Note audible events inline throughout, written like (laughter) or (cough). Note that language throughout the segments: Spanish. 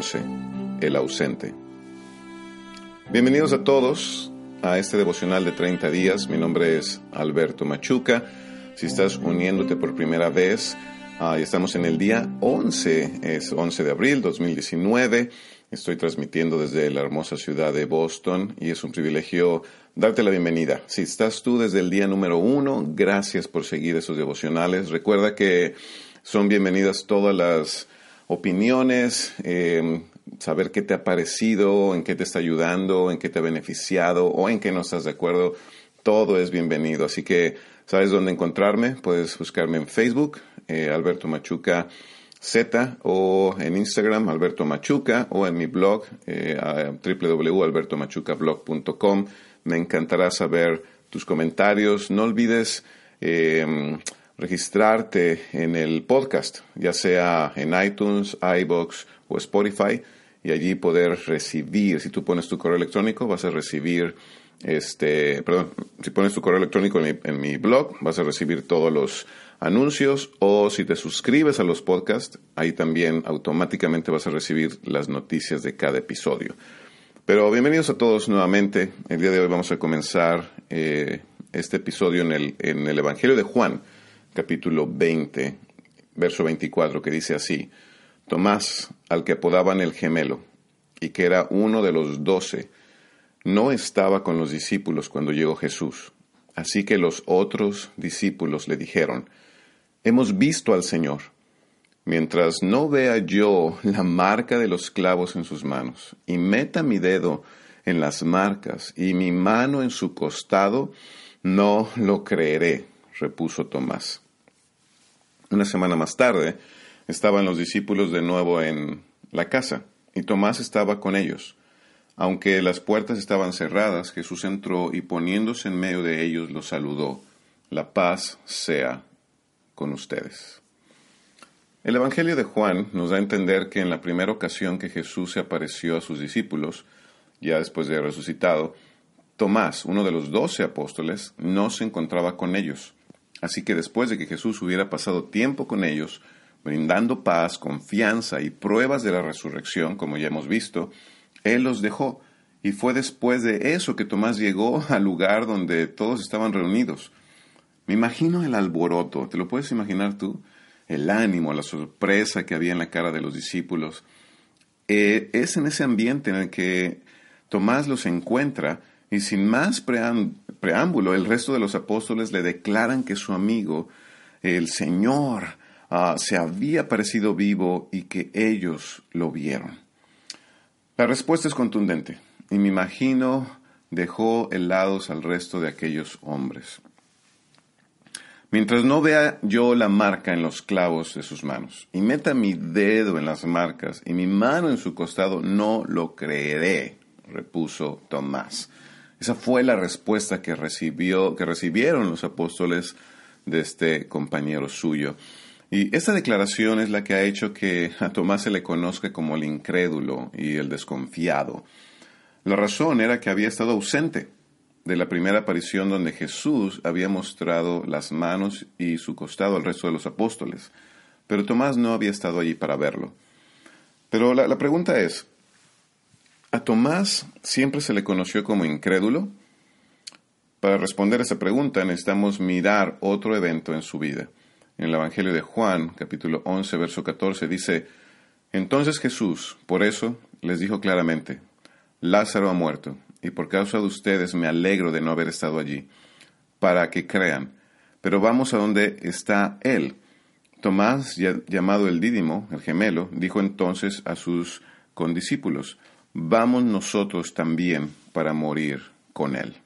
11, el ausente. Bienvenidos a todos a este devocional de 30 días. Mi nombre es Alberto Machuca. Si estás uniéndote por primera vez, uh, estamos en el día 11, es 11 de abril 2019. Estoy transmitiendo desde la hermosa ciudad de Boston y es un privilegio darte la bienvenida. Si estás tú desde el día número uno, gracias por seguir esos devocionales. Recuerda que son bienvenidas todas las opiniones, eh, saber qué te ha parecido, en qué te está ayudando, en qué te ha beneficiado o en qué no estás de acuerdo. Todo es bienvenido. Así que sabes dónde encontrarme. Puedes buscarme en Facebook, eh, Alberto Machuca Z, o en Instagram, Alberto Machuca, o en mi blog, eh, www.albertomachucablog.com. Me encantará saber tus comentarios. No olvides eh, registrarte en el podcast, ya sea en iTunes, iBox o Spotify, y allí poder recibir, si tú pones tu correo electrónico, vas a recibir, este, perdón, si pones tu correo electrónico en mi, blog, vas a recibir todos los anuncios, o si te suscribes a los podcasts, ahí también automáticamente vas a recibir las noticias de cada episodio. Pero bienvenidos a todos nuevamente. El día de hoy vamos a comenzar eh, este episodio en el, en el Evangelio de Juan capítulo 20, verso 24, que dice así, Tomás, al que apodaban el gemelo, y que era uno de los doce, no estaba con los discípulos cuando llegó Jesús. Así que los otros discípulos le dijeron, Hemos visto al Señor. Mientras no vea yo la marca de los clavos en sus manos, y meta mi dedo en las marcas y mi mano en su costado, no lo creeré repuso Tomás. Una semana más tarde, estaban los discípulos de nuevo en la casa, y Tomás estaba con ellos. Aunque las puertas estaban cerradas, Jesús entró y poniéndose en medio de ellos los saludó. La paz sea con ustedes. El Evangelio de Juan nos da a entender que en la primera ocasión que Jesús se apareció a sus discípulos, ya después de resucitado, Tomás, uno de los doce apóstoles, no se encontraba con ellos. Así que después de que Jesús hubiera pasado tiempo con ellos, brindando paz, confianza y pruebas de la resurrección, como ya hemos visto, Él los dejó. Y fue después de eso que Tomás llegó al lugar donde todos estaban reunidos. Me imagino el alboroto, ¿te lo puedes imaginar tú? El ánimo, la sorpresa que había en la cara de los discípulos. Eh, es en ese ambiente en el que Tomás los encuentra y sin más preámbulo, el resto de los apóstoles le declaran que su amigo, el Señor, ah, se había parecido vivo y que ellos lo vieron. La respuesta es contundente y me imagino dejó helados al resto de aquellos hombres. Mientras no vea yo la marca en los clavos de sus manos y meta mi dedo en las marcas y mi mano en su costado, no lo creeré, repuso Tomás. Esa fue la respuesta que, recibió, que recibieron los apóstoles de este compañero suyo. Y esta declaración es la que ha hecho que a Tomás se le conozca como el incrédulo y el desconfiado. La razón era que había estado ausente de la primera aparición donde Jesús había mostrado las manos y su costado al resto de los apóstoles, pero Tomás no había estado allí para verlo. Pero la, la pregunta es, ¿A Tomás siempre se le conoció como incrédulo? Para responder a esa pregunta necesitamos mirar otro evento en su vida. En el Evangelio de Juan, capítulo 11, verso 14, dice, Entonces Jesús, por eso, les dijo claramente, Lázaro ha muerto, y por causa de ustedes me alegro de no haber estado allí, para que crean. Pero vamos a donde está Él. Tomás, llamado el Dídimo, el gemelo, dijo entonces a sus condiscípulos, vamos nosotros también para morir con él.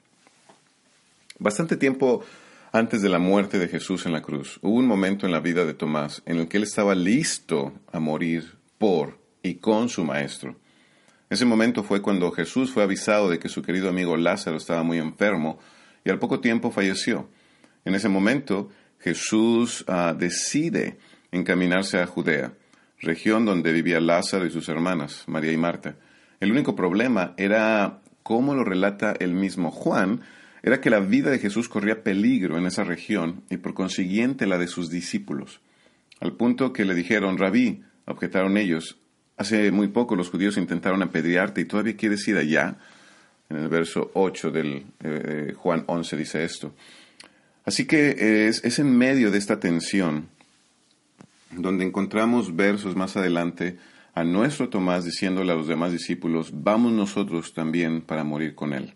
Bastante tiempo antes de la muerte de Jesús en la cruz, hubo un momento en la vida de Tomás en el que él estaba listo a morir por y con su maestro. Ese momento fue cuando Jesús fue avisado de que su querido amigo Lázaro estaba muy enfermo y al poco tiempo falleció. En ese momento, Jesús ah, decide encaminarse a Judea, región donde vivía Lázaro y sus hermanas, María y Marta. El único problema era, como lo relata el mismo Juan, era que la vida de Jesús corría peligro en esa región y por consiguiente la de sus discípulos. Al punto que le dijeron, Rabí, objetaron ellos, Hace muy poco los judíos intentaron apedrearte y todavía quieres ir allá. En el verso 8 del eh, Juan 11 dice esto. Así que es, es en medio de esta tensión donde encontramos versos más adelante a nuestro Tomás diciéndole a los demás discípulos, vamos nosotros también para morir con él.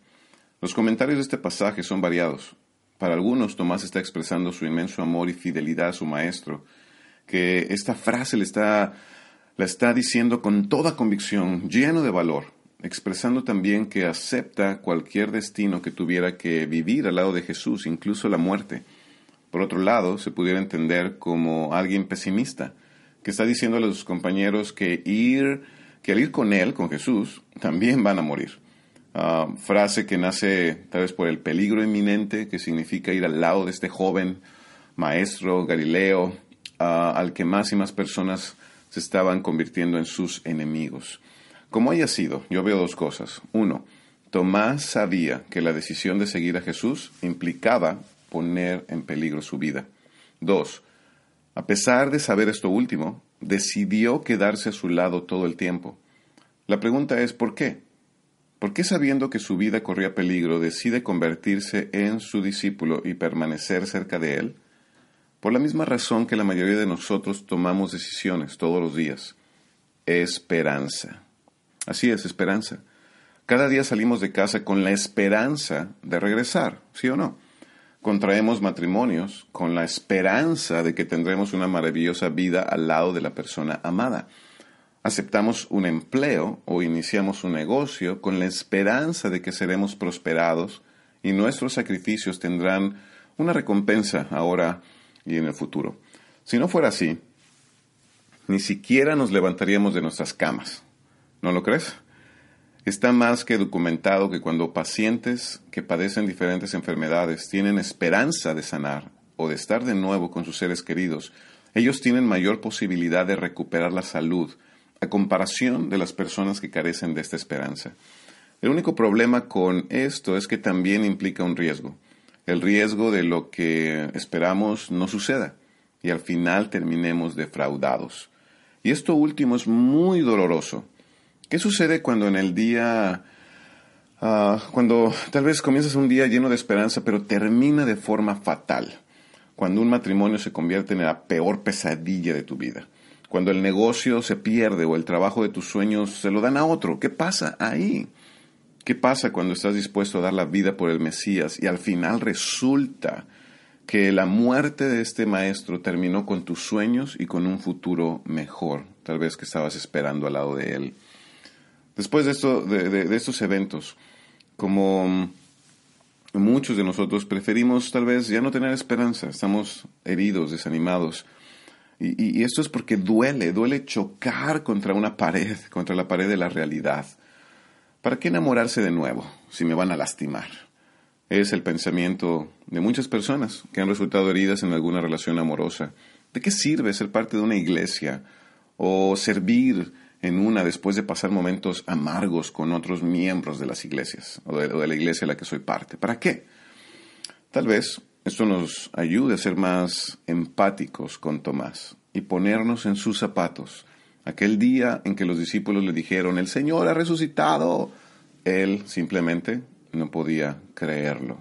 Los comentarios de este pasaje son variados. Para algunos, Tomás está expresando su inmenso amor y fidelidad a su maestro, que esta frase le está la está diciendo con toda convicción, lleno de valor, expresando también que acepta cualquier destino que tuviera que vivir al lado de Jesús, incluso la muerte. Por otro lado, se pudiera entender como alguien pesimista, que está diciéndole a sus compañeros que ir, que al ir con él, con Jesús, también van a morir. Ah, frase que nace tal vez por el peligro inminente, que significa ir al lado de este joven maestro Galileo, ah, al que más y más personas se estaban convirtiendo en sus enemigos. Como haya sido, yo veo dos cosas. Uno, Tomás sabía que la decisión de seguir a Jesús implicaba poner en peligro su vida. Dos, a pesar de saber esto último, decidió quedarse a su lado todo el tiempo. La pregunta es ¿por qué? ¿Por qué sabiendo que su vida corría peligro decide convertirse en su discípulo y permanecer cerca de él? Por la misma razón que la mayoría de nosotros tomamos decisiones todos los días. Esperanza. Así es, esperanza. Cada día salimos de casa con la esperanza de regresar, ¿sí o no? Contraemos matrimonios con la esperanza de que tendremos una maravillosa vida al lado de la persona amada. Aceptamos un empleo o iniciamos un negocio con la esperanza de que seremos prosperados y nuestros sacrificios tendrán una recompensa ahora y en el futuro. Si no fuera así, ni siquiera nos levantaríamos de nuestras camas. ¿No lo crees? Está más que documentado que cuando pacientes que padecen diferentes enfermedades tienen esperanza de sanar o de estar de nuevo con sus seres queridos, ellos tienen mayor posibilidad de recuperar la salud a comparación de las personas que carecen de esta esperanza. El único problema con esto es que también implica un riesgo el riesgo de lo que esperamos no suceda y al final terminemos defraudados. Y esto último es muy doloroso. ¿Qué sucede cuando en el día, ah, cuando tal vez comienzas un día lleno de esperanza, pero termina de forma fatal? Cuando un matrimonio se convierte en la peor pesadilla de tu vida. Cuando el negocio se pierde o el trabajo de tus sueños se lo dan a otro. ¿Qué pasa ahí? ¿Qué pasa cuando estás dispuesto a dar la vida por el Mesías y al final resulta que la muerte de este maestro terminó con tus sueños y con un futuro mejor, tal vez que estabas esperando al lado de él? Después de, esto, de, estos eventos, como muchos de nosotros preferimos tal vez ya no tener esperanza, estamos heridos, desanimados. y, esto es porque duele, duele chocar contra una pared, (laughs) contra la pared de la realidad. ¿Para qué enamorarse de nuevo si me van a lastimar? Es el pensamiento de muchas personas que han resultado heridas en alguna relación amorosa. ¿De qué sirve ser parte de una iglesia o servir en una después de pasar momentos amargos con otros miembros de las iglesias o de, la iglesia a la que soy parte? ¿Para qué? Tal vez esto nos ayude a ser más empáticos con Tomás y ponernos en sus zapatos Aquel día en que los discípulos le dijeron, el Señor ha resucitado, él simplemente no podía creerlo.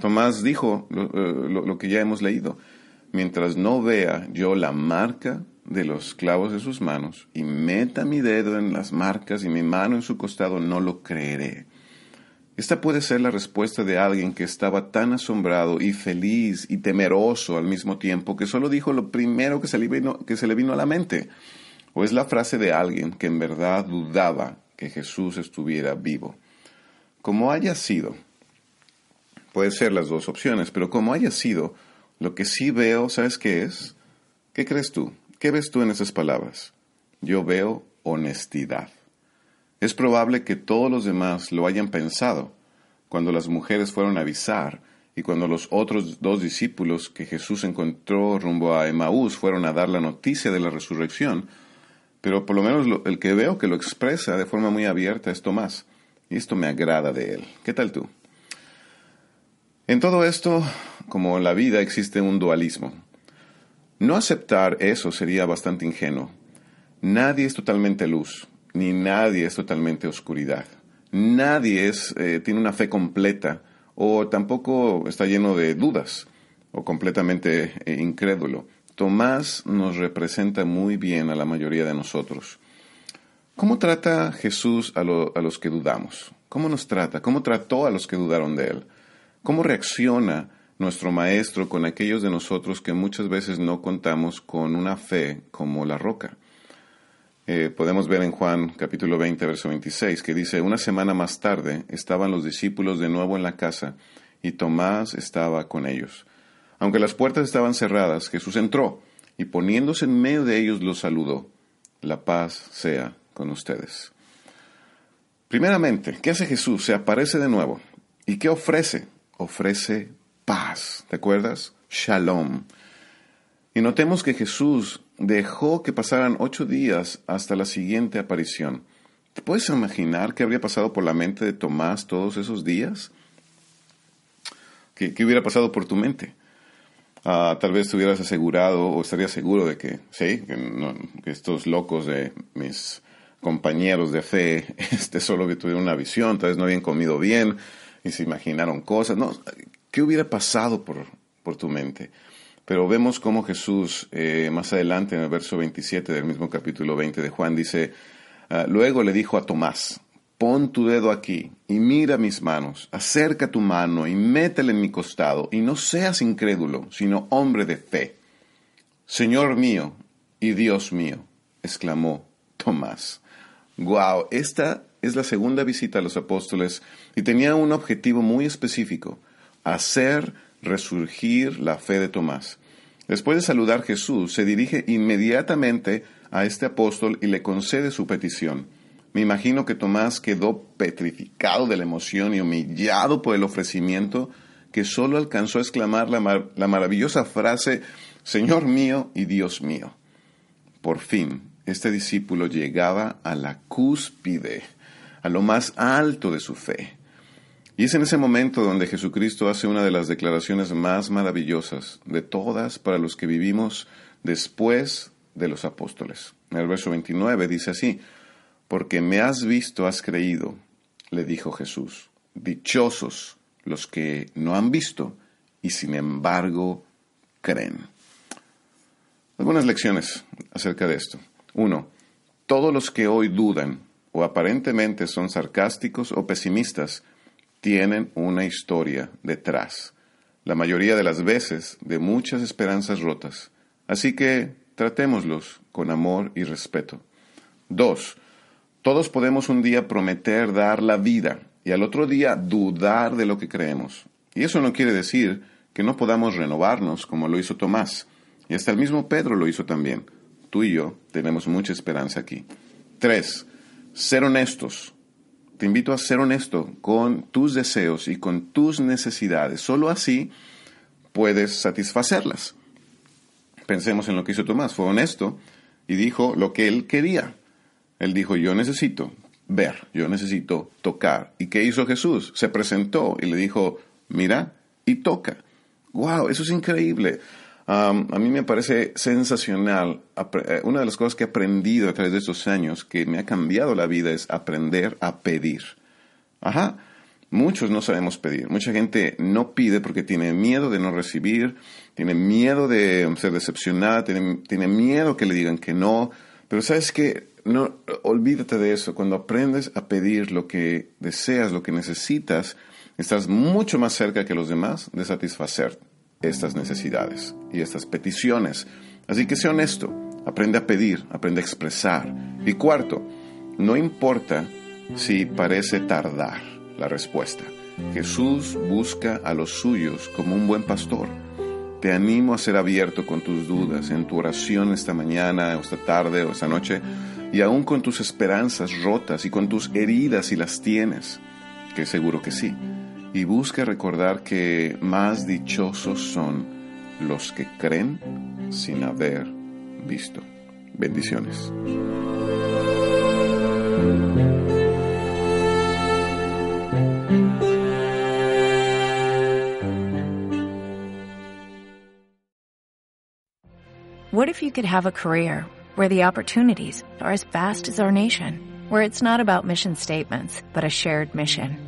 Tomás dijo lo, eh, que ya hemos leído, mientras no vea yo la marca de los clavos de sus manos y meta mi dedo en las marcas y mi mano en su costado, no lo creeré. Esta puede ser la respuesta de alguien que estaba tan asombrado y feliz y temeroso al mismo tiempo que solo dijo lo primero que se le vino, que se le vino a la mente. O es la frase de alguien que en verdad dudaba que Jesús estuviera vivo. Como haya sido, puede ser las dos opciones, pero como haya sido, lo que sí veo, ¿sabes qué es? ¿Qué crees tú? ¿Qué ves tú en esas palabras? Yo veo honestidad. Es probable que todos los demás lo hayan pensado cuando las mujeres fueron a avisar y cuando los otros dos discípulos que Jesús encontró rumbo a Emaús fueron a dar la noticia de la resurrección, pero por lo menos el que veo que lo expresa de forma muy abierta es Tomás, y esto me agrada de él. ¿Qué tal tú? En todo esto, como en la vida, existe un dualismo. No aceptar eso sería bastante ingenuo. Nadie es totalmente luz, ni nadie es totalmente oscuridad. Nadie es, eh, tiene una fe completa o tampoco está lleno de dudas o completamente eh, incrédulo. Tomás nos representa muy bien a la mayoría de nosotros. ¿Cómo trata Jesús a, a los que dudamos? ¿Cómo nos trata? ¿Cómo trató a los que dudaron de él? ¿Cómo reacciona nuestro Maestro con aquellos de nosotros que muchas veces no contamos con una fe como la roca? Eh, podemos ver en Juan capítulo 20, verso 26, que dice, una semana más tarde estaban los discípulos de nuevo en la casa y Tomás estaba con ellos. Aunque las puertas estaban cerradas, Jesús entró y poniéndose en medio de ellos los saludó. La paz sea con ustedes. Primeramente, ¿qué hace Jesús? Se aparece de nuevo. ¿Y qué ofrece? Ofrece paz. ¿Te acuerdas? Shalom. Y notemos que Jesús dejó que pasaran ocho días hasta la siguiente aparición. ¿Te puedes imaginar qué habría pasado por la mente de Tomás todos esos días? ¿Qué, hubiera pasado por tu mente? Ah, tal vez te hubieras asegurado o estarías seguro de que, sí, que, estos locos de mis compañeros de fe (laughs) este, solo tuvieron una visión, tal vez no habían comido bien y se imaginaron cosas. No, ¿Qué hubiera pasado por, por tu mente? Pero vemos cómo Jesús, eh, más adelante en el verso 27 del mismo capítulo 20 de Juan, dice, ah, luego le dijo a Tomás, pon tu dedo aquí y mira mis manos, acerca tu mano y métele en mi costado, y no seas incrédulo, sino hombre de fe. Señor mío y Dios mío, exclamó Tomás. Guau, esta es la segunda visita a los apóstoles y tenía un objetivo muy específico, hacer resurgir la fe de Tomás. Después de saludar Jesús, se dirige inmediatamente a este apóstol y le concede su petición. Me imagino que Tomás quedó petrificado de la emoción y humillado por el ofrecimiento que solo alcanzó a exclamar la, la maravillosa frase, Señor mío y Dios mío. Por fin, este discípulo llegaba a la cúspide, a lo más alto de su fe. Y es en ese momento donde Jesucristo hace una de las declaraciones más maravillosas de todas para los que vivimos después de los apóstoles. En el verso 29 dice así, porque me has visto, has creído, le dijo Jesús. Dichosos los que no han visto y sin embargo creen. Algunas lecciones acerca de esto. Uno, todos los que hoy dudan o aparentemente son sarcásticos o pesimistas tienen una historia detrás, la mayoría de las veces de muchas esperanzas rotas. Así que tratémoslos con amor y respeto. Dos, todos podemos un día prometer dar la vida y al otro día dudar de lo que creemos. Y eso no quiere decir que no podamos renovarnos como lo hizo Tomás. Y hasta el mismo Pedro lo hizo también. Tú y yo tenemos mucha esperanza aquí. Tres, ser honestos te invito a ser honesto con tus deseos y con tus necesidades. Solo así puedes satisfacerlas. Pensemos en lo que hizo Tomás. Fue honesto y dijo lo que él quería. Él dijo, yo necesito ver, yo necesito tocar. ¿Y qué hizo Jesús? Se presentó y le dijo, mira y toca. ¡Wow! Eso es increíble a mí me parece sensacional. Eh, una de las cosas que he aprendido a través de estos años que me ha cambiado la vida es aprender a pedir. Ajá. Muchos no sabemos pedir. Mucha gente no pide porque tiene miedo de no recibir, tiene miedo de ser decepcionada, tiene, tiene miedo que le digan que no. Pero sabes que no, olvídate de eso. Cuando aprendes a pedir lo que deseas, lo que necesitas, estás mucho más cerca que los demás de satisfacer estas necesidades y estas peticiones. Así que sé honesto, aprende a pedir, aprende a expresar. Y cuarto, no importa si parece tardar la respuesta. Jesús busca a los suyos como un buen pastor. Te animo a ser abierto con tus dudas en tu oración esta mañana, o esta tarde, o esta noche, y aún con tus esperanzas rotas y con tus heridas si las tienes, que seguro que sí. Y busca recordar que más dichosos son los que creen sin haber visto. Bendiciones. What if you could have a career where the opportunities are as vast as our nation, where it's not about mission statements, but a shared mission?